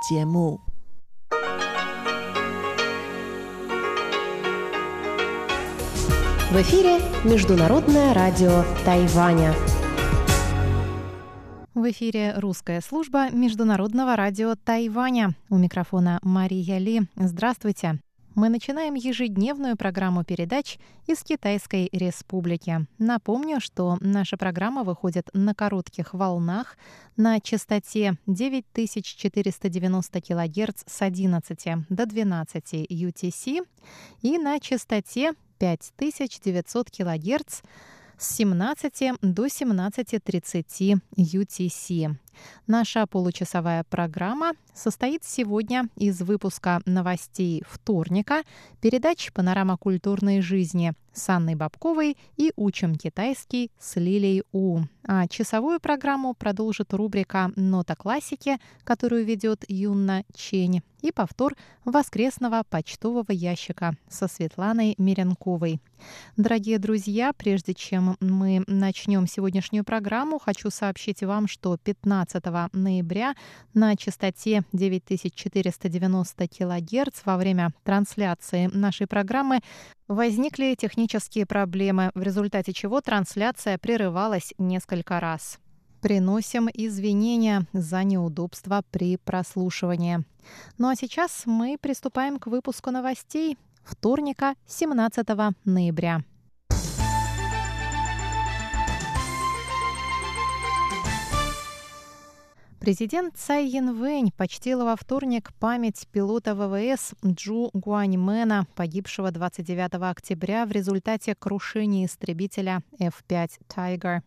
节目。В эфире Международное радио Тайваня. В эфире русская служба Международного радио Тайваня. У микрофона Мария Ли. Здравствуйте. Мы начинаем ежедневную программу передач из Китайской Республики. Напомню, что наша программа выходит на коротких волнах на частоте 9490 кГц с 11 до 12 UTC и на частоте 5900 кГц с 17 до 17.30 UTC. Наша получасовая программа состоит сегодня из выпуска новостей вторника, передач «Панорама культурной жизни» с Анной Бабковой и «Учим китайский» с Лилей У. А часовую программу продолжит рубрика «Нота классики», которую ведет Юнна Чень, и повтор воскресного почтового ящика со Светланой Миренковой. Дорогие друзья, прежде чем мы начнем сегодняшнюю программу, хочу сообщить вам, что 15 15 ноября на частоте 9490 кГц во время трансляции нашей программы возникли технические проблемы, в результате чего трансляция прерывалась несколько раз. Приносим извинения за неудобства при прослушивании. Ну а сейчас мы приступаем к выпуску новостей вторника, 17 ноября. Президент Цай Янвэнь почтила во вторник память пилота ВВС Джу Гуаньмена, погибшего 29 октября в результате крушения истребителя F-5 Tiger.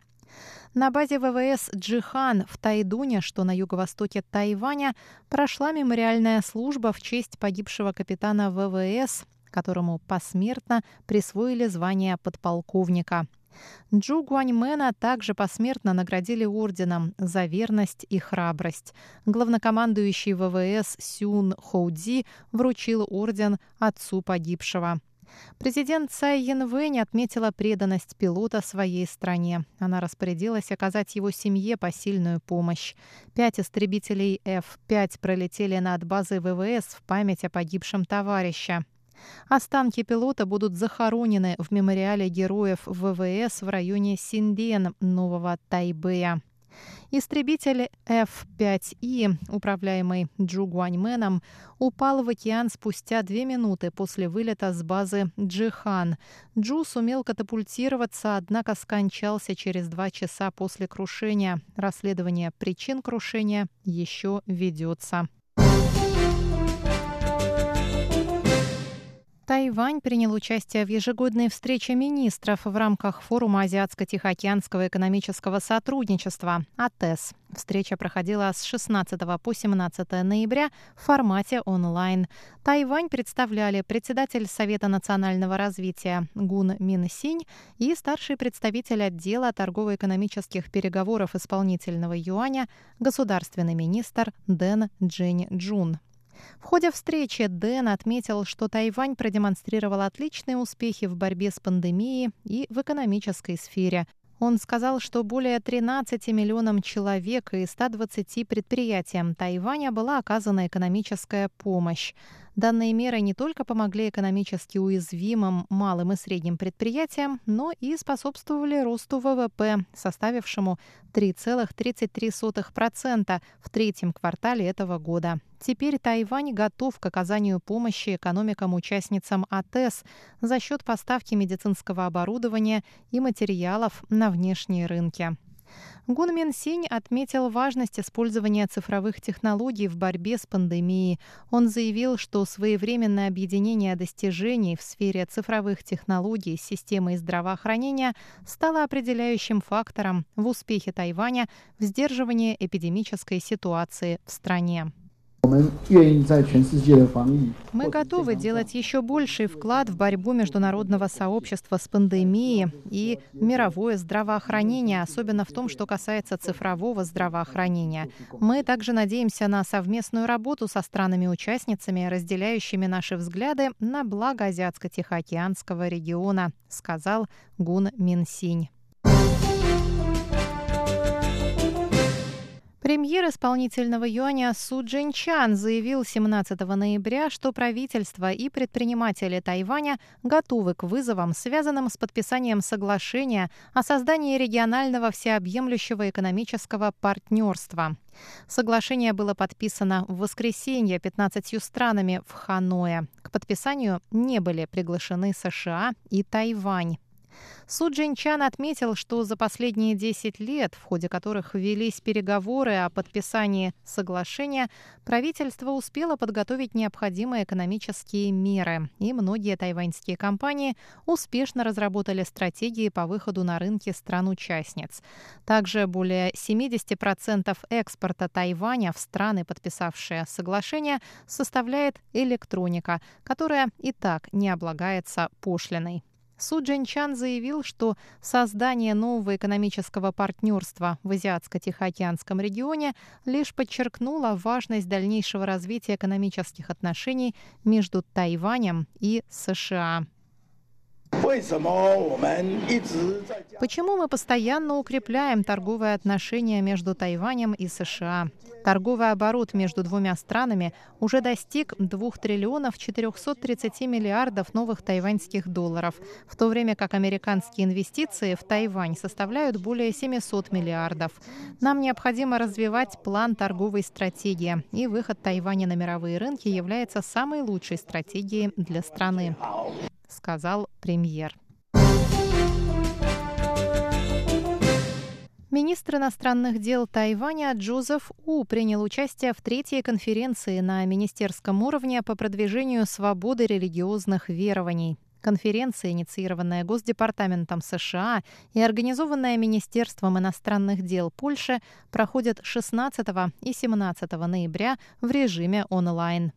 На базе ВВС Джихан в Тайдуне, что на юго-востоке Тайваня, прошла мемориальная служба в честь погибшего капитана ВВС, которому посмертно присвоили звание подполковника – Джу Гуаньмена также посмертно наградили орденом за верность и храбрость. Главнокомандующий ВВС Сюн Хоудзи вручил орден отцу погибшего. Президент Цай Янвэнь отметила преданность пилота своей стране. Она распорядилась оказать его семье посильную помощь. Пять истребителей F-5 пролетели над базой ВВС в память о погибшем товарища. Останки пилота будут захоронены в мемориале героев ВВС в районе Синден, Нового Тайбэя. Истребитель F-5И, управляемый Джу Гуаньменом, упал в океан спустя две минуты после вылета с базы Джихан. Джу сумел катапультироваться, однако скончался через два часа после крушения. Расследование причин крушения еще ведется. Тайвань принял участие в ежегодной встрече министров в рамках форума Азиатско-Тихоокеанского экономического сотрудничества АТЭС. Встреча проходила с 16 по 17 ноября в формате онлайн. Тайвань представляли председатель Совета национального развития Гун Мин Синь и старший представитель отдела торгово-экономических переговоров исполнительного юаня государственный министр Дэн Джень Джун. В ходе встречи Дэн отметил, что Тайвань продемонстрировал отличные успехи в борьбе с пандемией и в экономической сфере. Он сказал, что более 13 миллионам человек и 120 предприятиям Тайваня была оказана экономическая помощь. Данные меры не только помогли экономически уязвимым малым и средним предприятиям, но и способствовали росту ВВП, составившему 3,33% в третьем квартале этого года. Теперь Тайвань готов к оказанию помощи экономикам-участницам АТЭС за счет поставки медицинского оборудования и материалов на внешние рынки. Гун Мин Синь отметил важность использования цифровых технологий в борьбе с пандемией. Он заявил, что своевременное объединение достижений в сфере цифровых технологий с системой здравоохранения стало определяющим фактором в успехе Тайваня в сдерживании эпидемической ситуации в стране. Мы готовы делать еще больший вклад в борьбу международного сообщества с пандемией и мировое здравоохранение, особенно в том, что касается цифрового здравоохранения. Мы также надеемся на совместную работу со странами-участницами, разделяющими наши взгляды на благо Азиатско-Тихоокеанского региона, сказал Гун Минсинь. Премьер исполнительного юаня Су Джинчан заявил 17 ноября, что правительство и предприниматели Тайваня готовы к вызовам, связанным с подписанием соглашения о создании регионального всеобъемлющего экономического партнерства. Соглашение было подписано в воскресенье 15 странами в Ханое. К подписанию не были приглашены США и Тайвань. Су Джинчан отметил, что за последние 10 лет, в ходе которых велись переговоры о подписании соглашения, правительство успело подготовить необходимые экономические меры, и многие тайваньские компании успешно разработали стратегии по выходу на рынки стран-участниц. Также более 70% экспорта Тайваня в страны, подписавшие соглашение, составляет электроника, которая и так не облагается пошлиной. Су Джинчан заявил, что создание нового экономического партнерства в Азиатско-Тихоокеанском регионе лишь подчеркнуло важность дальнейшего развития экономических отношений между Тайванем и США. Почему мы постоянно укрепляем торговые отношения между Тайванем и США? Торговый оборот между двумя странами уже достиг 2 триллионов 430 миллиардов новых тайваньских долларов, в то время как американские инвестиции в Тайвань составляют более 700 миллиардов. Нам необходимо развивать план торговой стратегии, и выход Тайваня на мировые рынки является самой лучшей стратегией для страны сказал премьер. Министр иностранных дел Тайваня Джозеф У принял участие в третьей конференции на министерском уровне по продвижению свободы религиозных верований. Конференция, инициированная Госдепартаментом США и организованная Министерством иностранных дел Польши, проходит 16 и 17 ноября в режиме онлайн.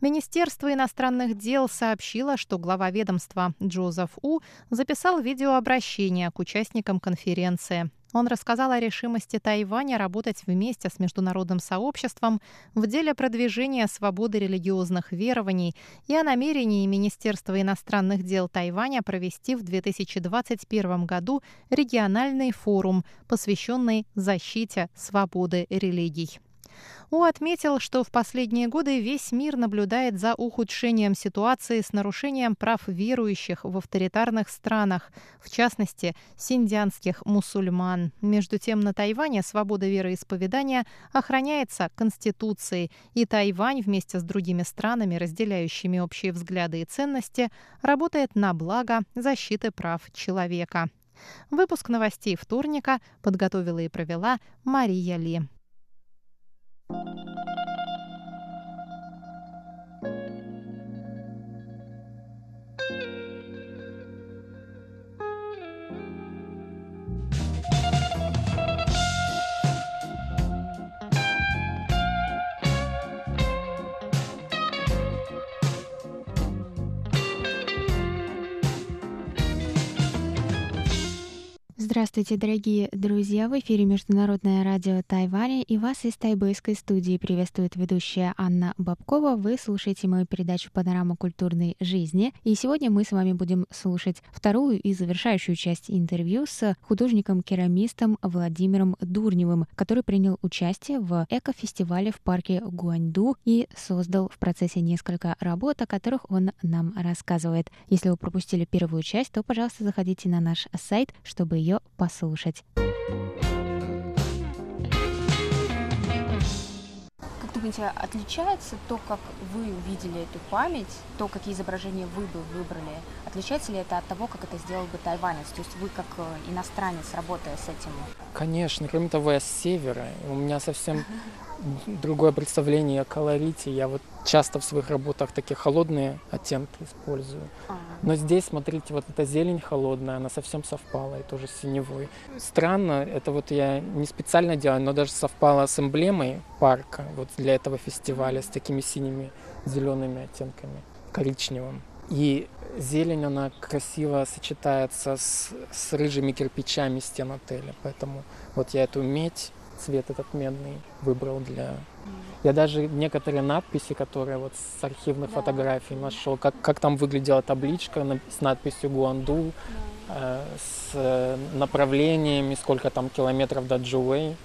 Министерство иностранных дел сообщило, что глава ведомства Джозеф У записал видеообращение к участникам конференции. Он рассказал о решимости Тайваня работать вместе с международным сообществом в деле продвижения свободы религиозных верований и о намерении Министерства иностранных дел Тайваня провести в 2021 году региональный форум, посвященный защите свободы религий. У отметил, что в последние годы весь мир наблюдает за ухудшением ситуации с нарушением прав верующих в авторитарных странах, в частности, синдианских мусульман. Между тем, на Тайване свобода вероисповедания охраняется Конституцией, и Тайвань вместе с другими странами, разделяющими общие взгляды и ценности, работает на благо защиты прав человека. Выпуск новостей вторника подготовила и провела Мария Ли. Thank you Здравствуйте, дорогие друзья! В эфире Международное радио Тайваня и вас из тайбэйской студии приветствует ведущая Анна Бабкова. Вы слушаете мою передачу «Панорама культурной жизни». И сегодня мы с вами будем слушать вторую и завершающую часть интервью с художником-керамистом Владимиром Дурневым, который принял участие в экофестивале в парке Гуаньду и создал в процессе несколько работ, о которых он нам рассказывает. Если вы пропустили первую часть, то, пожалуйста, заходите на наш сайт, чтобы ее послушать. Как думаете, отличается то, как вы увидели эту память, то, какие изображения вы бы выбрали, отличается ли это от того, как это сделал бы тайванец? То есть вы как э, иностранец, работая с этим? Конечно, кроме того, я с севера, у меня совсем другое представление о колорите. Я вот часто в своих работах такие холодные оттенки использую. А. Но здесь, смотрите, вот эта зелень холодная, она совсем совпала, и тоже синевой. Странно, это вот я не специально делаю, но даже совпало с эмблемой парка вот для этого фестиваля с такими синими зелеными оттенками, коричневым. И зелень, она красиво сочетается с, с рыжими кирпичами стен отеля. Поэтому вот я эту медь цвет этот медный выбрал для... Я даже некоторые надписи, которые вот с архивных да. фотографий нашел, как, как там выглядела табличка с надписью Гуанду, да. э, с направлениями, сколько там километров до Джуэй.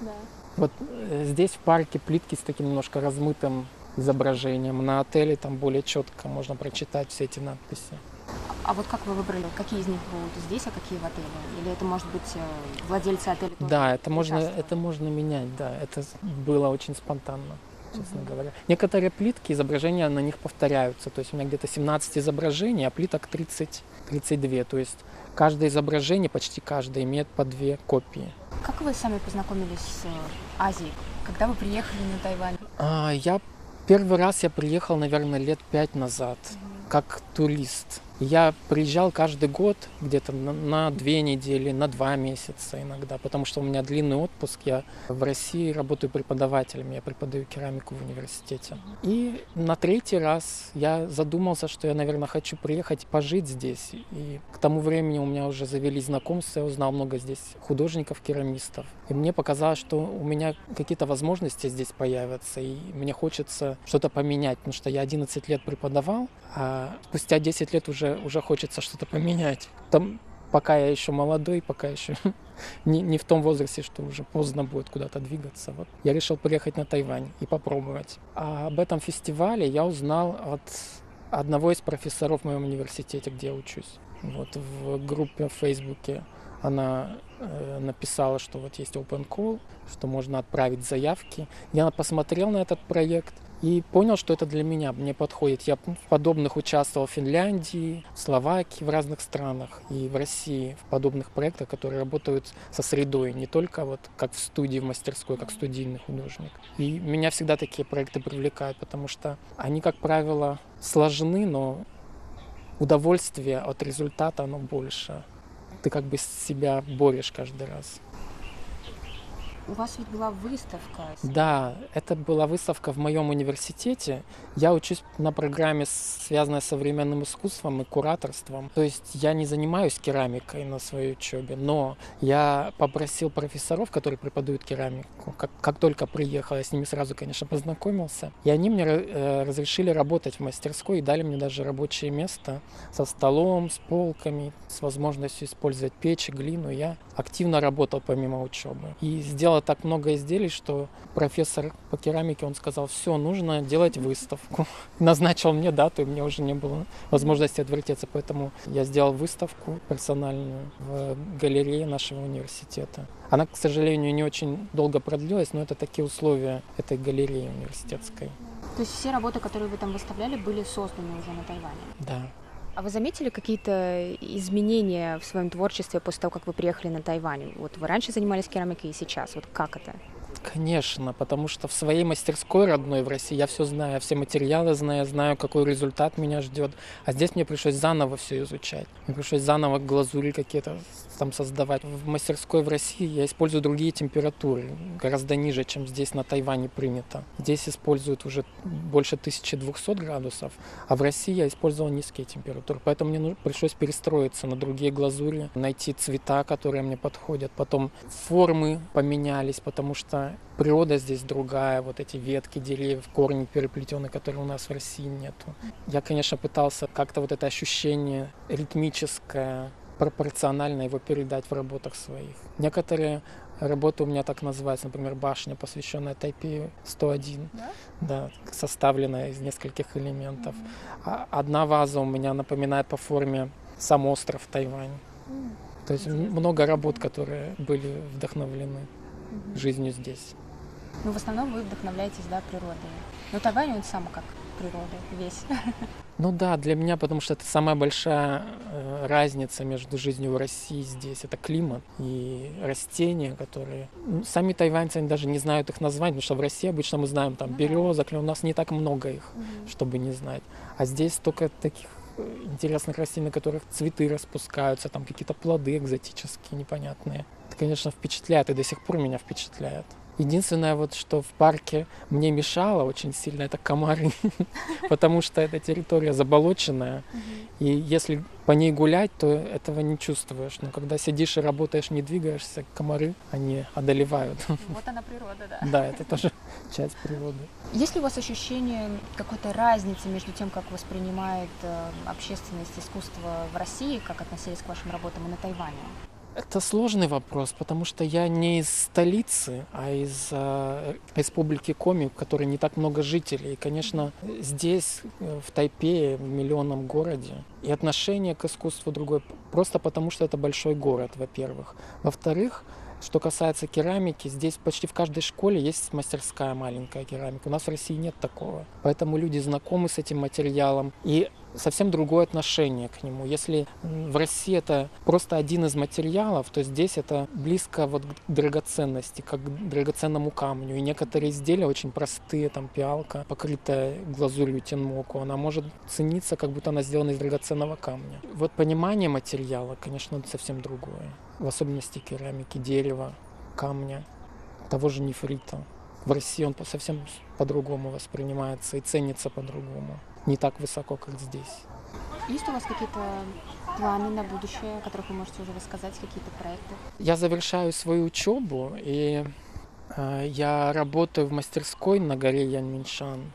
Да. Вот э, здесь в парке плитки с таким немножко размытым изображением. На отеле там более четко можно прочитать все эти надписи. А вот как вы выбрали, какие из них будут здесь, а какие в отеле? Или это может быть э, владельцы отеля Да, это можно, это можно менять, да. Это было очень спонтанно, честно угу. говоря. Некоторые плитки, изображения на них повторяются. То есть у меня где-то 17 изображений, а плиток 30, 32. То есть каждое изображение, почти каждое, имеет по две копии. Как вы сами познакомились с э, Азией? Когда вы приехали на Тайвань? А, я первый раз я приехал, наверное, лет пять назад, угу. как турист. Я приезжал каждый год где-то на, две недели, на два месяца иногда, потому что у меня длинный отпуск. Я в России работаю преподавателем, я преподаю керамику в университете. И на третий раз я задумался, что я, наверное, хочу приехать пожить здесь. И к тому времени у меня уже завелись знакомства, я узнал много здесь художников, керамистов. И мне показалось, что у меня какие-то возможности здесь появятся, и мне хочется что-то поменять, потому что я 11 лет преподавал, а спустя 10 лет уже уже, хочется что-то поменять. Там, пока я еще молодой, пока еще не, не в том возрасте, что уже поздно будет куда-то двигаться. Вот. Я решил приехать на Тайвань и попробовать. А об этом фестивале я узнал от одного из профессоров в моем университете, где я учусь. Вот в группе в Фейсбуке она э, написала, что вот есть open call, что можно отправить заявки. Я посмотрел на этот проект и понял, что это для меня, мне подходит. Я в подобных участвовал в Финляндии, в Словакии, в разных странах и в России в подобных проектах, которые работают со средой, не только вот как в студии, в мастерской, как студийный художник. И меня всегда такие проекты привлекают, потому что они, как правило, сложны, но удовольствие от результата, оно больше. Ты как бы себя борешь каждый раз. У вас ведь была выставка. Да, это была выставка в моем университете. Я учусь на программе, связанной с современным искусством и кураторством. То есть я не занимаюсь керамикой на своей учебе, но я попросил профессоров, которые преподают керамику, как, как только приехал, я с ними сразу, конечно, познакомился. И они мне э, разрешили работать в мастерской и дали мне даже рабочее место со столом, с полками, с возможностью использовать печь, глину. Я активно работал помимо учебы. И сделал сделала так много изделий, что профессор по керамике, он сказал, все, нужно делать выставку. Назначил мне дату, и мне уже не было возможности отвертеться, поэтому я сделал выставку персональную в галерее нашего университета. Она, к сожалению, не очень долго продлилась, но это такие условия этой галереи университетской. То есть все работы, которые вы там выставляли, были созданы уже на Тайване? Да. А вы заметили какие-то изменения в своем творчестве после того, как вы приехали на Тайвань? Вот вы раньше занимались керамикой и сейчас. Вот как это? Конечно, потому что в своей мастерской родной в России я все знаю, все материалы знаю, знаю, какой результат меня ждет. А здесь мне пришлось заново все изучать. Мне пришлось заново глазури какие-то там создавать. В мастерской в России я использую другие температуры, гораздо ниже, чем здесь на Тайване принято. Здесь используют уже больше 1200 градусов, а в России я использовал низкие температуры. Поэтому мне пришлось перестроиться на другие глазури, найти цвета, которые мне подходят. Потом формы поменялись, потому что природа здесь другая, вот эти ветки деревьев, корни переплетенные, которые у нас в России нету. Я, конечно, пытался как-то вот это ощущение ритмическое, пропорционально его передать в работах своих. Некоторые работы у меня так называются, например, башня, посвященная Тайпею 101, да? Да, составленная из нескольких элементов. Mm-hmm. одна ваза у меня напоминает по форме сам остров Тайвань. Mm-hmm. То есть много работ, которые были вдохновлены mm-hmm. жизнью здесь. Ну, в основном вы вдохновляетесь, да, природой. Но Тайвань, он сам как природы весь. Ну да, для меня, потому что это самая большая э, разница между жизнью в России здесь. Это климат и растения, которые... Ну, сами тайваньцы они даже не знают их названий, потому что в России обычно мы знаем там ну березок, у нас не так много их, угу. чтобы не знать. А здесь только таких интересных растений, на которых цветы распускаются, там какие-то плоды экзотические, непонятные. Это, конечно, впечатляет и до сих пор меня впечатляет. Единственное, вот, что в парке мне мешало очень сильно, это комары, потому что эта территория заболоченная, и если по ней гулять, то этого не чувствуешь. Но когда сидишь и работаешь, не двигаешься, комары, они одолевают. Вот она природа, да. Да, это тоже часть природы. Есть ли у вас ощущение какой-то разницы между тем, как воспринимает э, общественность искусство в России, как относились к вашим работам и на Тайване? Это сложный вопрос, потому что я не из столицы, а из э, республики Коми, в которой не так много жителей. И, конечно, здесь, э, в Тайпе, в миллионном городе, и отношение к искусству другое, просто потому что это большой город, во-первых. Во-вторых, что касается керамики, здесь почти в каждой школе есть мастерская маленькая керамика. У нас в России нет такого. Поэтому люди знакомы с этим материалом. И совсем другое отношение к нему. Если в России это просто один из материалов, то здесь это близко вот к драгоценности, как к драгоценному камню. И некоторые изделия очень простые, там пиалка, покрытая глазурью тенмоку, она может цениться, как будто она сделана из драгоценного камня. Вот понимание материала, конечно, совсем другое. В особенности керамики, дерева, камня, того же нефрита. В России он совсем по-другому воспринимается и ценится по-другому не так высоко, как здесь. Есть у вас какие-то планы на будущее, о которых вы можете уже рассказать, какие-то проекты? Я завершаю свою учебу, и э, я работаю в мастерской на горе Янминшан,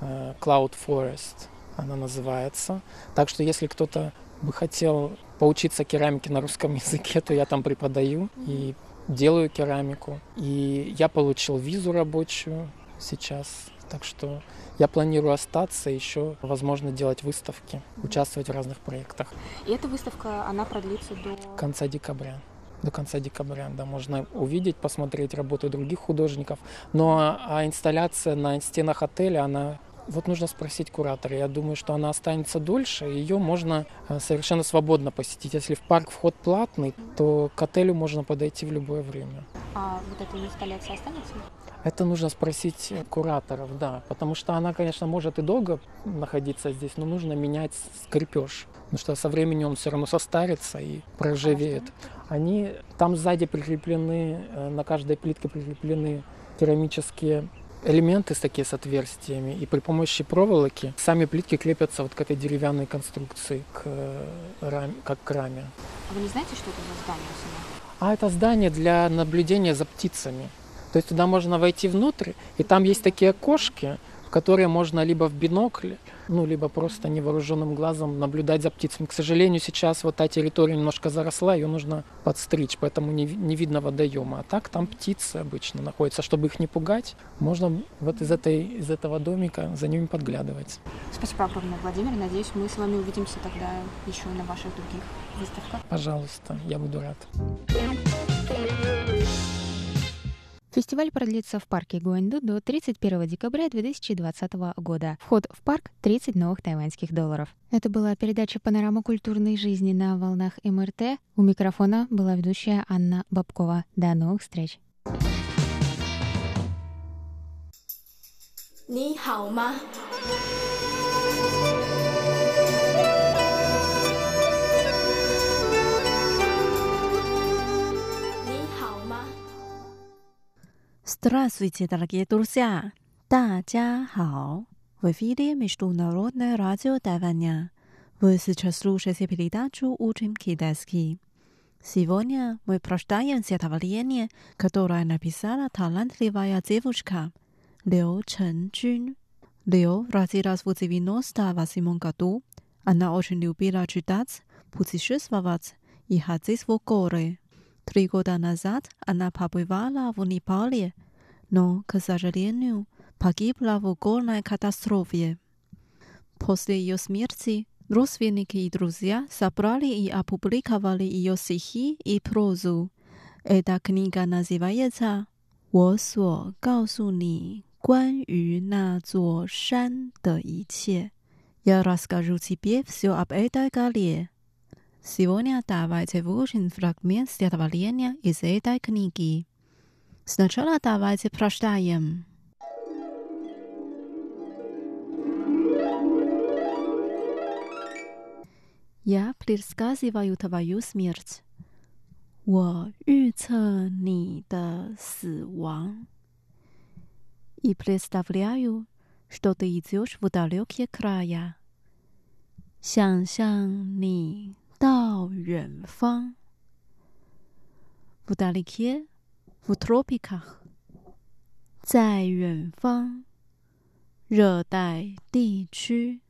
э, Cloud Forest она называется. Так что если кто-то бы хотел поучиться керамике на русском языке, то я там преподаю и делаю керамику. И я получил визу рабочую сейчас, так что я планирую остаться, еще, возможно, делать выставки, участвовать в разных проектах. И эта выставка, она продлится до... Конца декабря до конца декабря, да, можно увидеть, посмотреть работы других художников. Но а инсталляция на стенах отеля, она вот нужно спросить куратора. Я думаю, что она останется дольше, ее можно э, совершенно свободно посетить. Если в парк вход платный, то к отелю можно подойти в любое время. А вот эта инсталляция останется? Это нужно спросить кураторов, да, потому что она, конечно, может и долго находиться здесь, но нужно менять скрипеж, потому что со временем он все равно состарится и проржавеет. Они там сзади прикреплены, э, на каждой плитке прикреплены керамические элементы с такие с отверстиями, и при помощи проволоки сами плитки крепятся вот к этой деревянной конструкции, к э, раме, как к раме. А вы не знаете, что это за здание? А это здание для наблюдения за птицами. То есть туда можно войти внутрь, и там есть такие окошки, в которые можно либо в бинокль, ну, либо просто невооруженным глазом наблюдать за птицами. К сожалению, сейчас вот та территория немножко заросла, ее нужно подстричь, поэтому не, не видно водоема. А так там птицы обычно находятся. Чтобы их не пугать, можно вот из, этой, из этого домика за ними подглядывать. Спасибо огромное, Владимир. Надеюсь, мы с вами увидимся тогда еще на ваших других выставках. Пожалуйста, я буду рад. Фестиваль продлится в парке Гуанду до 31 декабря 2020 года. Вход в парк — 30 новых тайваньских долларов. Это была передача «Панорама культурной жизни» на волнах МРТ. У микрофона была ведущая Анна Бабкова. До новых встреч! 你好吗 ？Здравствуйте, дорогие друзья! 大家好! В эфире Международное радио Тайваня. Вы сейчас слушаете передачу «Учим китайский». Сегодня мы прочитаем стихотворение, которое написала талантливая девушка Лю Чэнджун. Лю родилась в 98 году. Она очень любила читать, путешествовать и ходить в горы. Три года назад она побывала в Непале, но, к сожалению, погибла в горной катастрофе. После ее смерти родственники и друзья собрали и опубликовали ее стихи и прозу. Эта книга называется «我所告诉你关于那座山的一切». Я расскажу тебе все об этой горе. Сегодня давайте выучим фрагмент стихотворения из этой книги. Сначала давайте прочитаем. Я предсказываю твою смерть. 我预测你的死亡 и представляю, что ты идешь в далекие края. 想象你 到远方 vudalikye votropika 在远方热带地区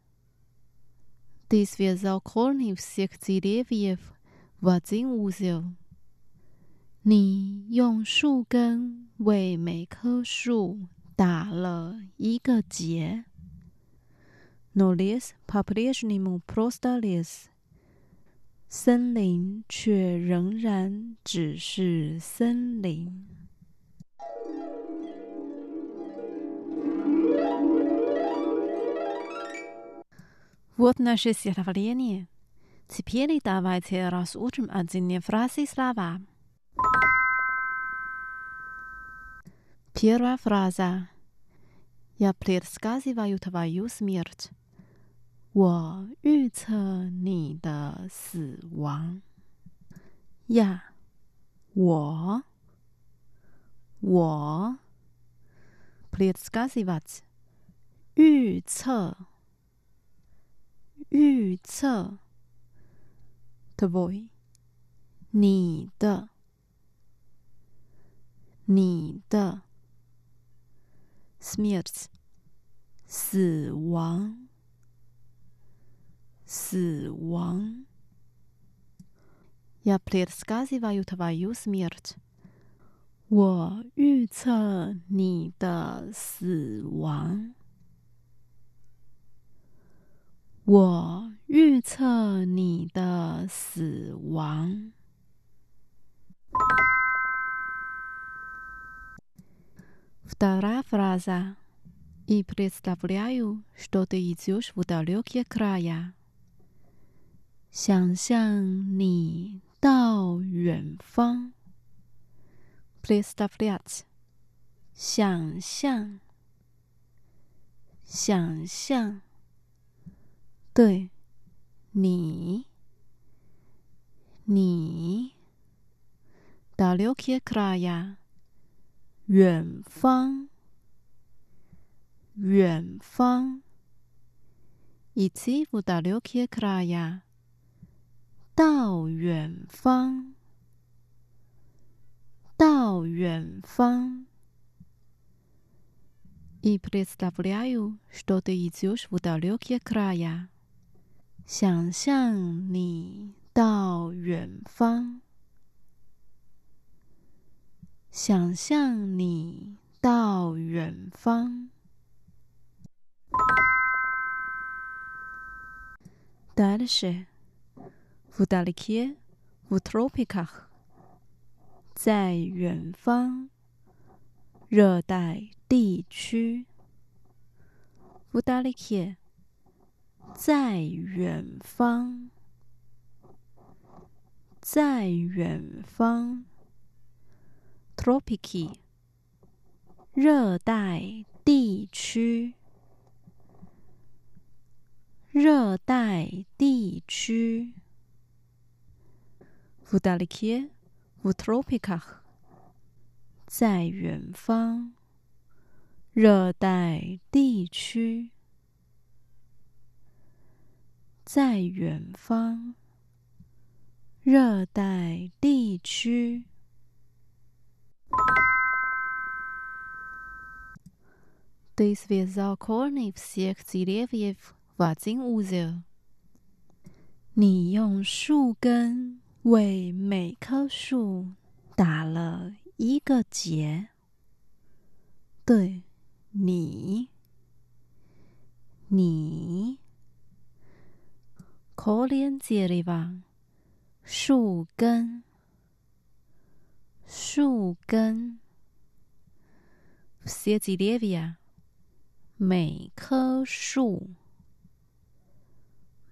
this week's our calling sixty five year Vazin Uzil 你用树根为每棵树打了一个结 Nolis paprix nemu prostalis 森林却仍然只是森林。Вот наше стихотворение. Теперь давайте разучим отдельные фразы и слова. Первая фраза. Я предсказываю твою смерть. 我预测你的死亡呀我，我 p l e a s e s c a s i v a t 预测，预测，the boy，你的，你的 s m i r t s 死亡。死亡。Я предсказываю твою смерть。我预测你的死亡。我预测你的死亡。Вторая фраза. И представляю, что ты идешь в далекие края. 想象你到远方。Please stop that。想象。想象。对。你。你。W K K Raya。远方。远方。It'sive W K K Raya。到远方，到远方。И представляю, что ты идешь в далекие края。想象你到远方，想象你到远方。Дальше. v u d a l i k i e v u t r o p i k a 在远方，热带地区。v u d a l i k i e 在远方，在远方。Tropiki，热带地区。热带地区。Вдалеке, в тропиках，在远方，热带地区，在远方，热带地区。Ты связал корни всех деревьев в один узел。你用树根。 为每棵树打了一个结。对，你，你，可怜杰里吧，树根，树根，写几列比啊？每棵树，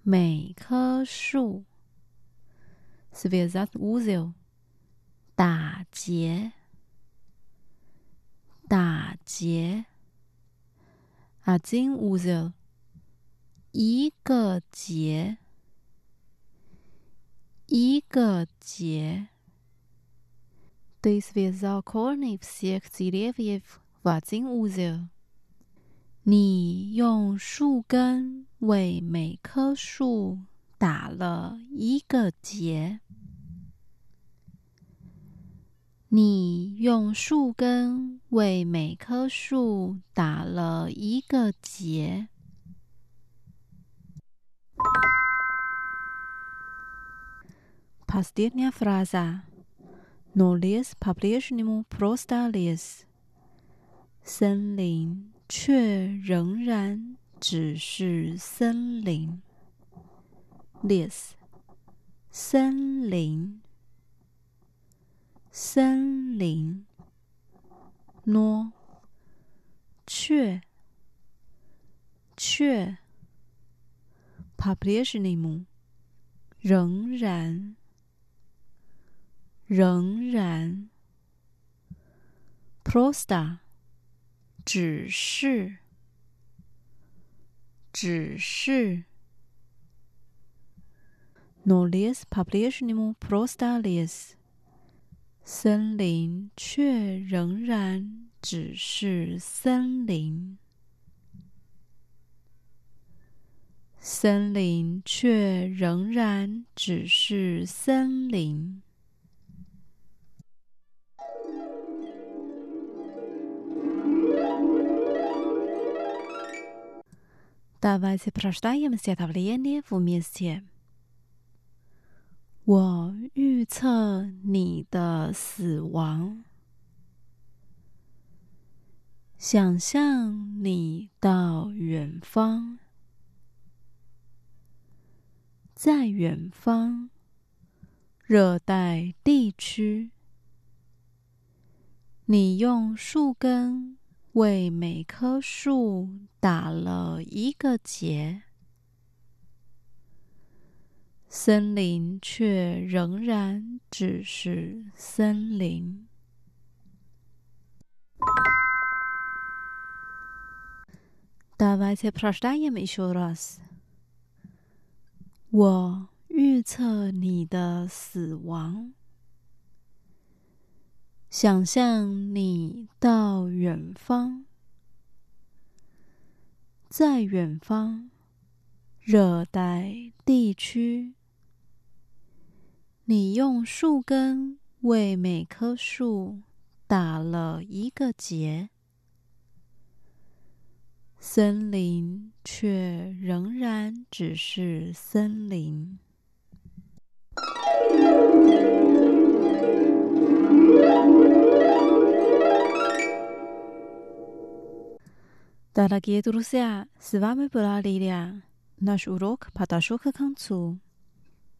每棵树。связать узел，打结，打结。один узел，一个结，一个结。Ты связал корни всех деревьев в один узел。你用树根为每棵树。 打了一个结。你用树根为每棵树打了一个结。Последняя фраза. но лес по-прежнему просто лес，森林却仍然只是森林。 this。森林。森林。no。雀雀。population name。仍然。仍然。prostate。只是。只是。，no less по-прежнему просто less，森林却仍然只是森林，森林却仍然只是森林。Давайте прочитаем стихотворение вместе. 我预测你的死亡，想象你到远方，在远方。热带地区，你用树根。为每棵树打了一个结，森林却仍然只是森林。Давайте прочитаем еще раз。我预测你的死亡。想象你到远方，在远方热带地区， 你用树根为每棵树打了一个结，森林却仍然只是森林。Дорогие друзья, с вами была Лилия. Наш урок подошел к концу.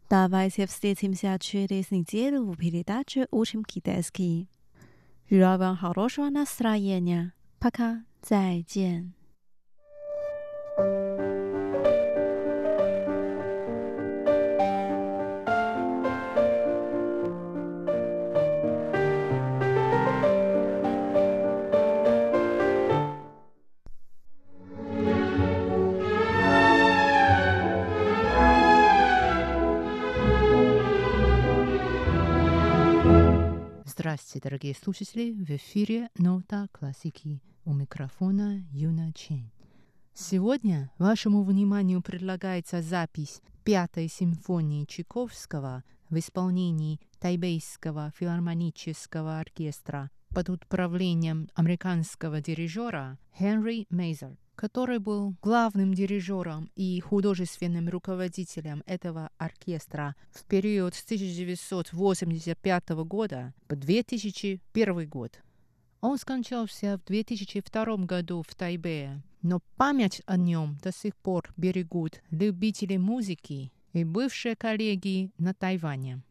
Давайте встретимся через неделю в передаче «Учим китайский». Желаю вам хорошего настроения. Пока. 再见。Здравствуйте, дорогие слушатели! В эфире «Нота классики» у микрофона Юна Чен. Сегодня вашему вниманию предлагается запись Пятой симфонии Чайковского в исполнении Тайбейского филармонического оркестра под управлением американского дирижера Хенри Мейзер который был главным дирижером и художественным руководителем этого оркестра в период с 1985 года по 2001 год. Он скончался в 2002 году в Тайбе, но память о нем до сих пор берегут любители музыки и бывшие коллеги на Тайване.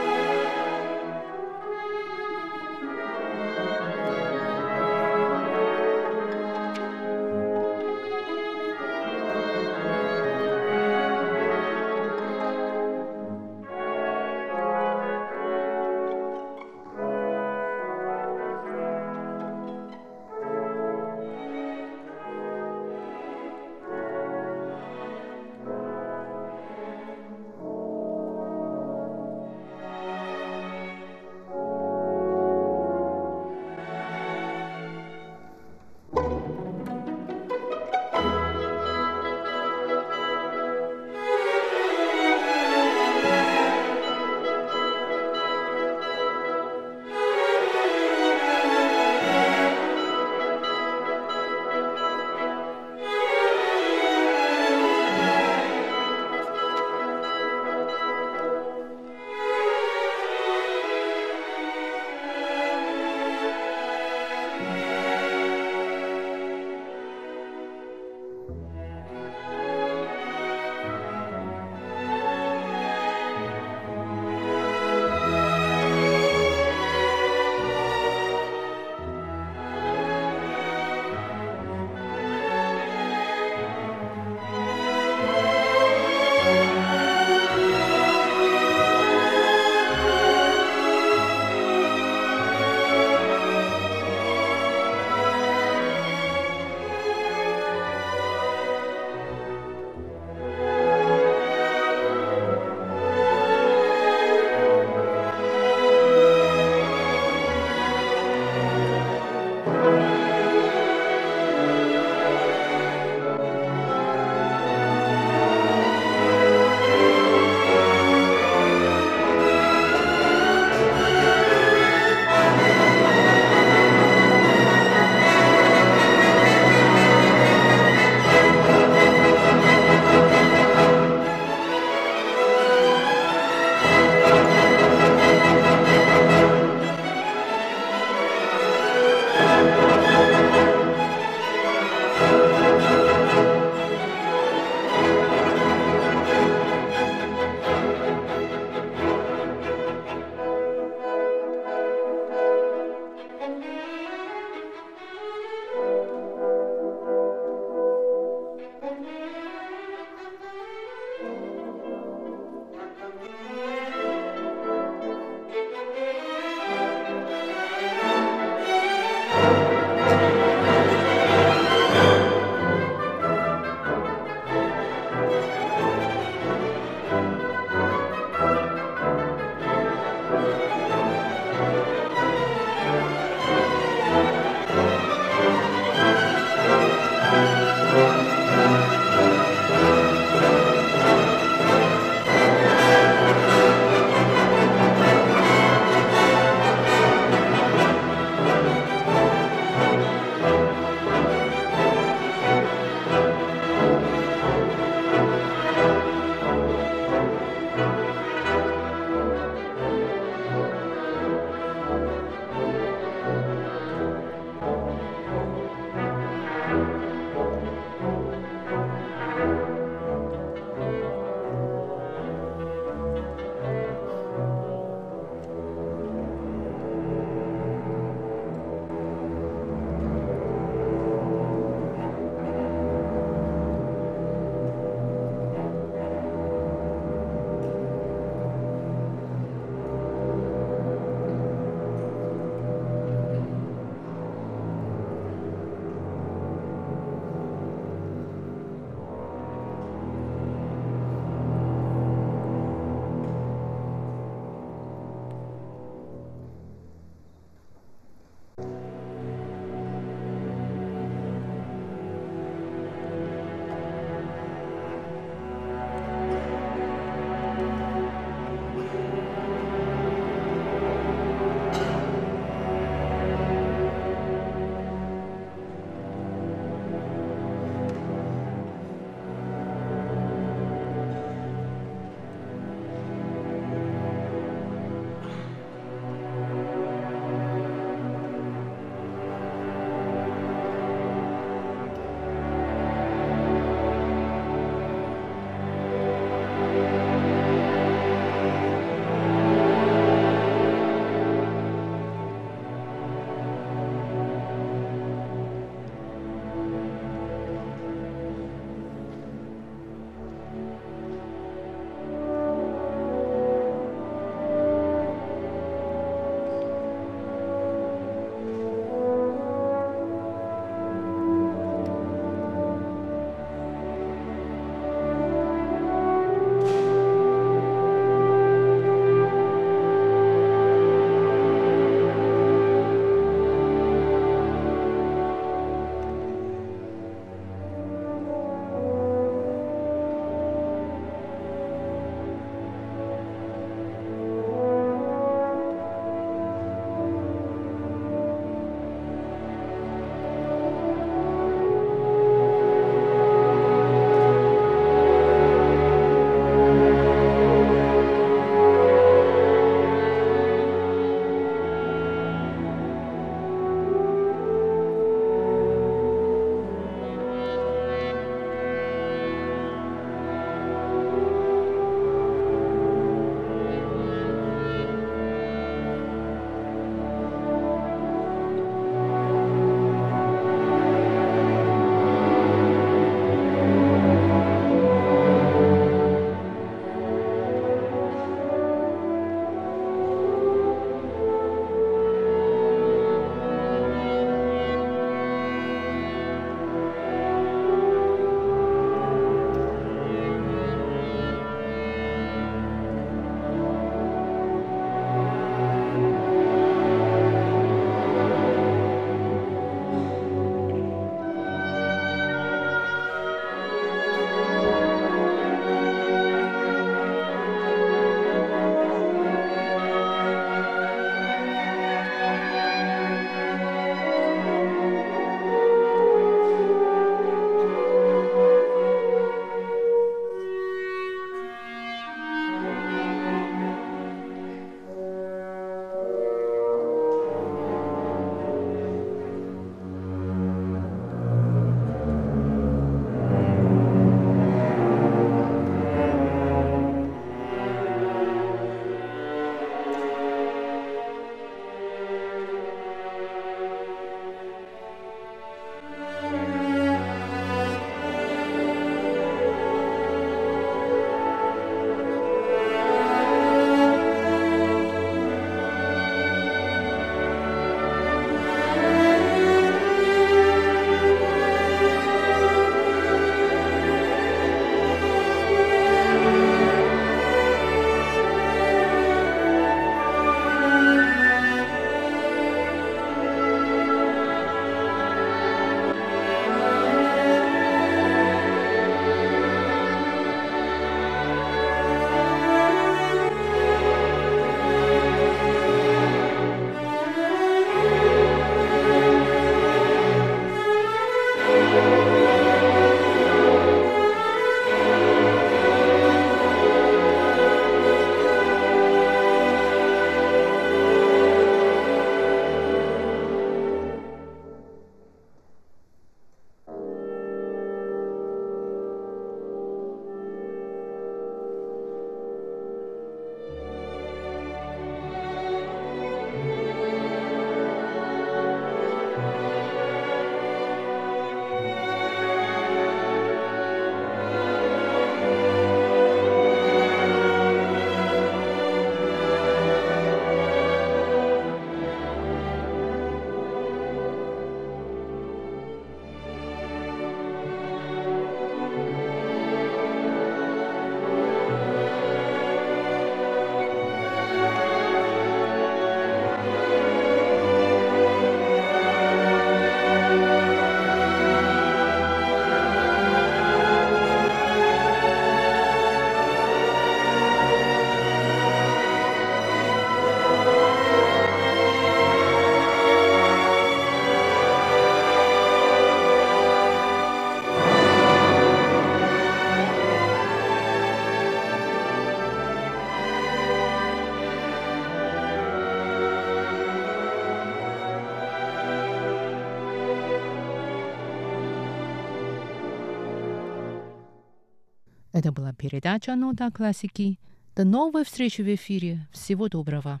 Была передача «Нота классики». До новой встречи в эфире. Всего доброго.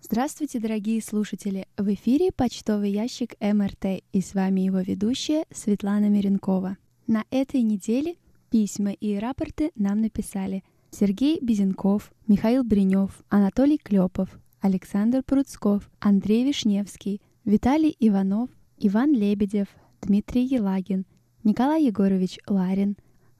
Здравствуйте, дорогие слушатели! В эфире почтовый ящик МРТ и с вами его ведущая Светлана Миренкова. На этой неделе письма и рапорты нам написали Сергей Безенков, Михаил Бринев, Анатолий Клепов, Александр Пруцков, Андрей Вишневский, Виталий Иванов, Иван Лебедев, Дмитрий Елагин, Николай Егорович Ларин,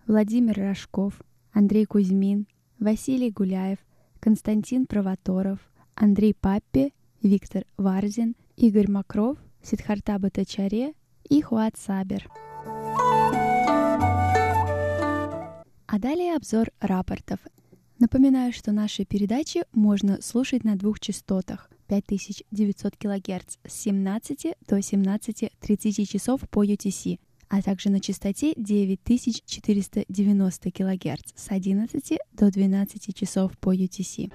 Владимир Рожков, Андрей Кузьмин, Василий Гуляев, Константин Провоторов, Андрей Паппи, Виктор Варзин, Игорь Макров, Сидхарта Батачаре и Хуат Сабер. А далее обзор рапортов. Напоминаю, что наши передачи можно слушать на двух частотах 5900 кГц с 17 до 17.30 часов по UTC, а также на частоте 9490 кГц с 11 до 12 часов по UTC.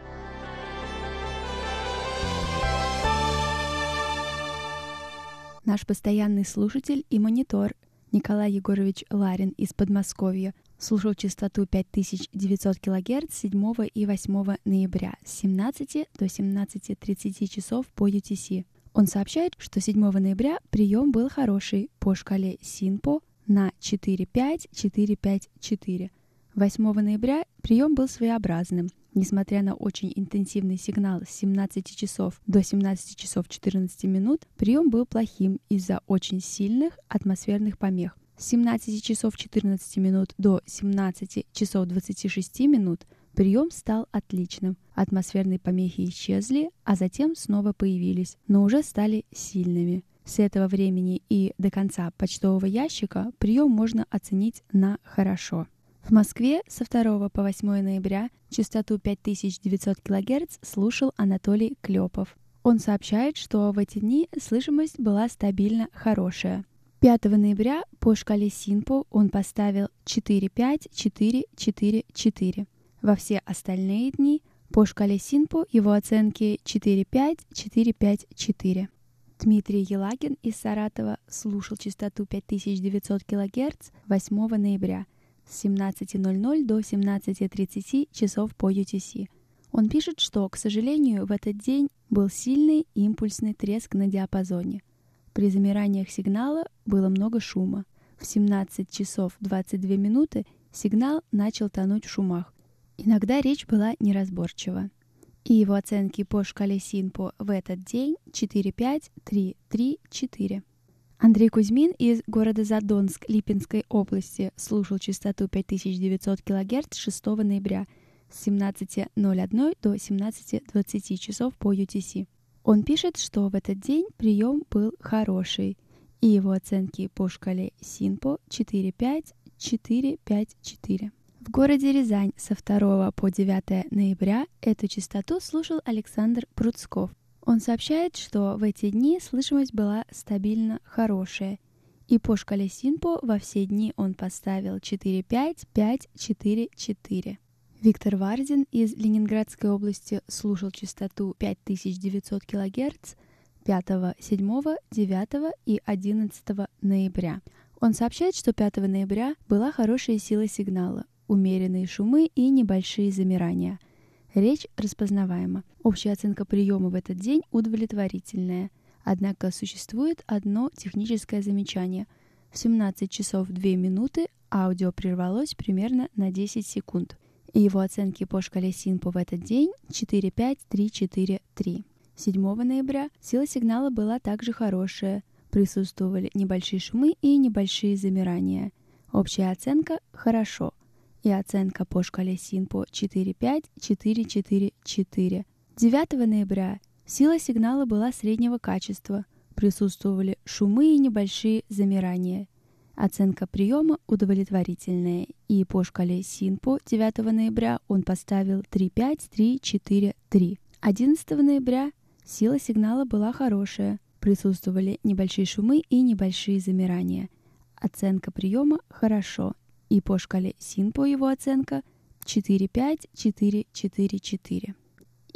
Наш постоянный слушатель и монитор Николай Егорович Ларин из Подмосковья слушал частоту 5900 кГц 7 и 8 ноября с 17 до 17.30 часов по UTC. Он сообщает, что 7 ноября прием был хороший по шкале СИНПО на 4-5-4-5-4. 8 ноября прием был своеобразным – Несмотря на очень интенсивный сигнал с 17 часов до 17 часов 14 минут, прием был плохим из-за очень сильных атмосферных помех. С 17 часов 14 минут до 17 часов 26 минут прием стал отличным. Атмосферные помехи исчезли, а затем снова появились, но уже стали сильными. С этого времени и до конца почтового ящика прием можно оценить на хорошо. В Москве со 2 по 8 ноября частоту 5900 кГц слушал Анатолий Клепов. Он сообщает, что в эти дни слышимость была стабильно хорошая. 5 ноября по шкале Синпо он поставил 4-5-4-4-4. Во все остальные дни по шкале Синпо его оценки 4-5-4-5-4. Дмитрий Елагин из Саратова слушал частоту 5900 кГц 8 ноября – с 17.00 до 17.30 часов по UTC. Он пишет, что, к сожалению, в этот день был сильный импульсный треск на диапазоне. При замираниях сигнала было много шума. В 17 часов 22 минуты сигнал начал тонуть в шумах. Иногда речь была неразборчива. И его оценки по шкале Синпо в этот день 4-5-3-3-4. Андрей Кузьмин из города Задонск Липинской области слушал частоту 5900 кГц 6 ноября с 17.01 до 17.20 часов по UTC. Он пишет, что в этот день прием был хороший, и его оценки по шкале СИНПО 4.5-4.5-4. В городе Рязань со 2 по 9 ноября эту частоту слушал Александр Пруцков – он сообщает, что в эти дни слышимость была стабильно хорошая, и по шкале Синпо во все дни он поставил 4-5-5-4-4. Виктор Варзин из Ленинградской области слушал частоту 5900 кГц 5, 7, 9 и 11 ноября. Он сообщает, что 5 ноября была хорошая сила сигнала, умеренные шумы и небольшие замирания – Речь распознаваема. Общая оценка приема в этот день удовлетворительная. Однако существует одно техническое замечание. В 17 часов 2 минуты аудио прервалось примерно на 10 секунд. И его оценки по шкале Синпо в этот день 4-5-3-4-3. 7 ноября сила сигнала была также хорошая. Присутствовали небольшие шумы и небольшие замирания. Общая оценка «хорошо» и оценка по шкале СИНПО 4-5-4-4-4. 9 ноября сила сигнала была среднего качества, присутствовали шумы и небольшие замирания. Оценка приема удовлетворительная, и по шкале СИНПО 9 ноября он поставил 3-5-3-4-3. 11 ноября сила сигнала была хорошая, присутствовали небольшие шумы и небольшие замирания. Оценка приема «хорошо», и по шкале СИНПО его оценка 4-5-4-4-4.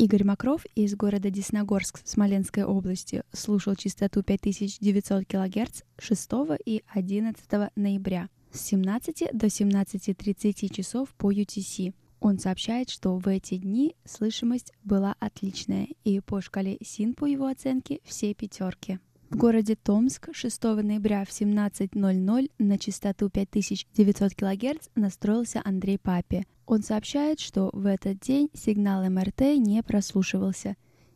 Игорь Макров из города Десногорск Смоленской области слушал частоту 5900 кГц 6 и 11 ноября с 17 до 17.30 часов по UTC. Он сообщает, что в эти дни слышимость была отличная, и по шкале СИН по его оценке все пятерки. В городе Томск 6 ноября в 17.00 на частоту 5900 кГц настроился Андрей Папи. Он сообщает, что в этот день сигнал МРТ не прослушивался,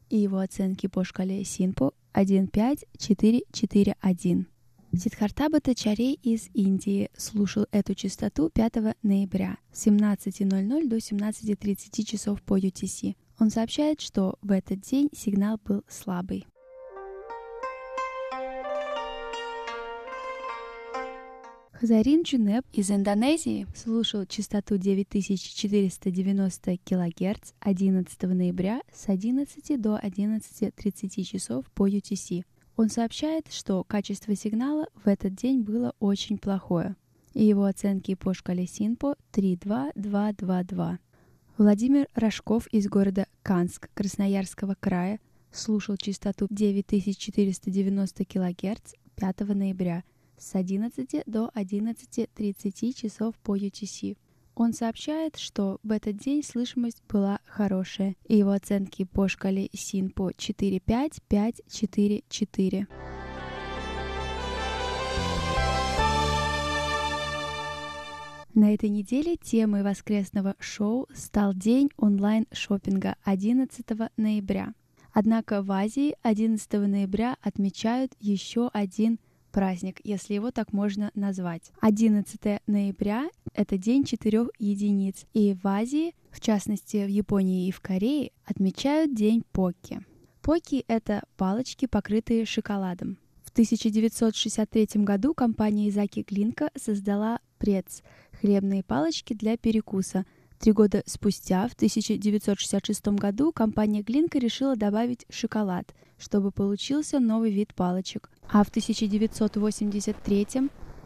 и его оценки по шкале СИНПО 15441. Сидхарта Батачарей из Индии слушал эту частоту 5 ноября с 17.00 до 17.30 часов по UTC. Он сообщает, что в этот день сигнал был слабый. Хазарин Джунеп из Индонезии слушал частоту 9490 кГц 11 ноября с 11 до 11.30 часов по UTC. Он сообщает, что качество сигнала в этот день было очень плохое, и его оценки по шкале Синпо 32222. Владимир Рожков из города Канск Красноярского края слушал частоту 9490 кГц 5 ноября – с 11 до 11.30 часов по UTC. Он сообщает, что в этот день слышимость была хорошая, и его оценки по шкале СИН по 4.5-5.4.4. На этой неделе темой воскресного шоу стал день онлайн-шоппинга 11 ноября. Однако в Азии 11 ноября отмечают еще один праздник, если его так можно назвать. 11 ноября — это день четырех единиц, и в Азии, в частности в Японии и в Корее, отмечают день Покки. Поки — это палочки, покрытые шоколадом. В 1963 году компания Изаки Глинка создала прец — хлебные палочки для перекуса — Три года спустя, в 1966 году, компания Глинка решила добавить шоколад, чтобы получился новый вид палочек. А в 1983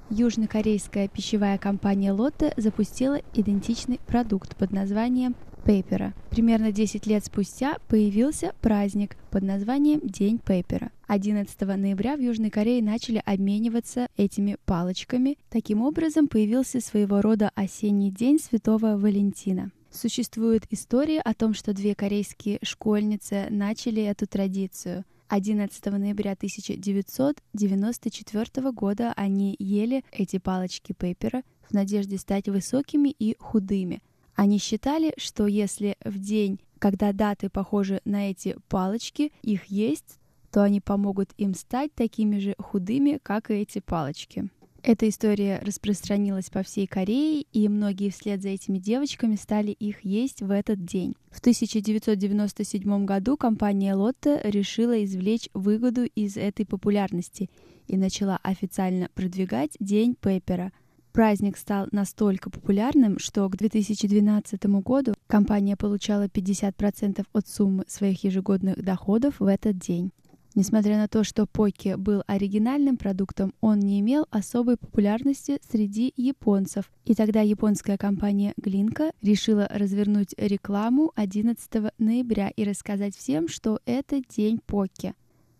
южнокорейская пищевая компания Lotte запустила идентичный продукт под названием Пейпера. Примерно 10 лет спустя появился праздник под названием День Пейпера. 11 ноября в Южной Корее начали обмениваться этими палочками. Таким образом появился своего рода осенний день Святого Валентина. Существует история о том, что две корейские школьницы начали эту традицию. 11 ноября 1994 года они ели эти палочки Пейпера в надежде стать высокими и худыми – они считали, что если в день, когда даты похожи на эти палочки, их есть, то они помогут им стать такими же худыми, как и эти палочки. Эта история распространилась по всей Корее, и многие вслед за этими девочками стали их есть в этот день. В 1997 году компания Lotte решила извлечь выгоду из этой популярности и начала официально продвигать День Пеппера – Праздник стал настолько популярным, что к 2012 году компания получала 50% от суммы своих ежегодных доходов в этот день. Несмотря на то, что Поки был оригинальным продуктом, он не имел особой популярности среди японцев. И тогда японская компания Глинка решила развернуть рекламу 11 ноября и рассказать всем, что это день Поки.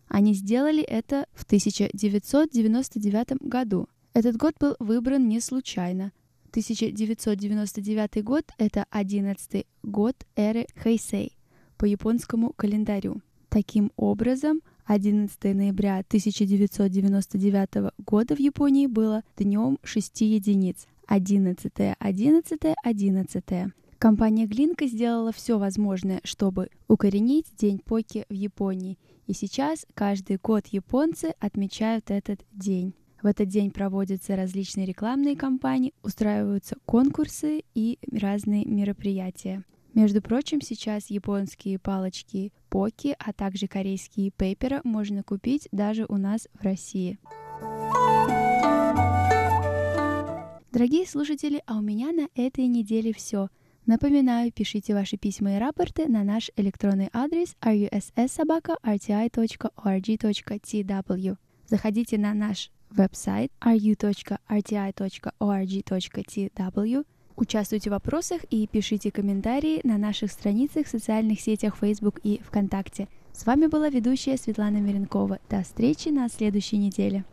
Они сделали это в 1999 году. Этот год был выбран не случайно. 1999 год — это 11 год эры Хэйсэй по японскому календарю. Таким образом, 11 ноября 1999 года в Японии было днем 6 единиц. 11, 11, 11. Компания Глинка сделала все возможное, чтобы укоренить День Поки в Японии. И сейчас каждый год японцы отмечают этот день. В этот день проводятся различные рекламные кампании, устраиваются конкурсы и разные мероприятия. Между прочим, сейчас японские палочки поки, а также корейские пейпера можно купить даже у нас в России. Дорогие слушатели, а у меня на этой неделе все. Напоминаю, пишите ваши письма и рапорты на наш электронный адрес russsobaka.rti.org.tw. Заходите на наш веб-сайт ru.rti.org.tw, Участвуйте в вопросах и пишите комментарии на наших страницах в социальных сетях Facebook и ВКонтакте. С вами была ведущая Светлана Миренкова. До встречи на следующей неделе.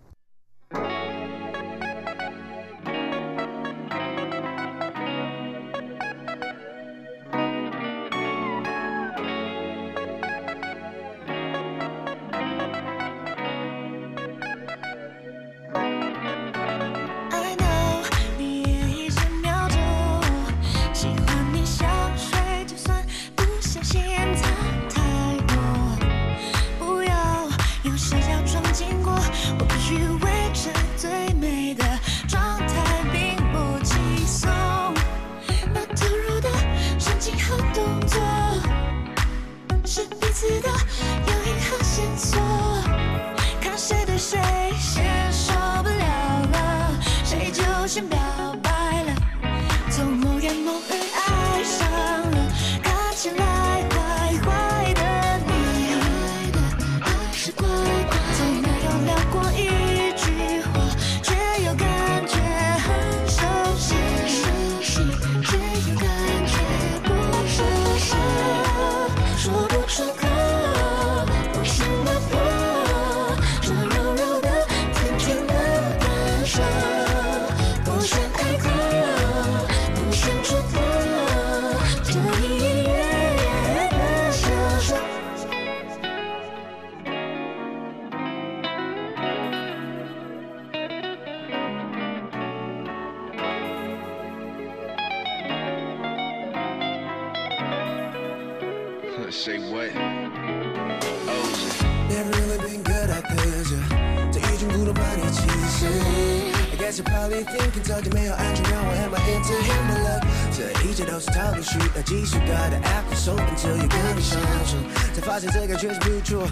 避虚的技术感的 act so until you 跟你相处，才发现这感觉是不错。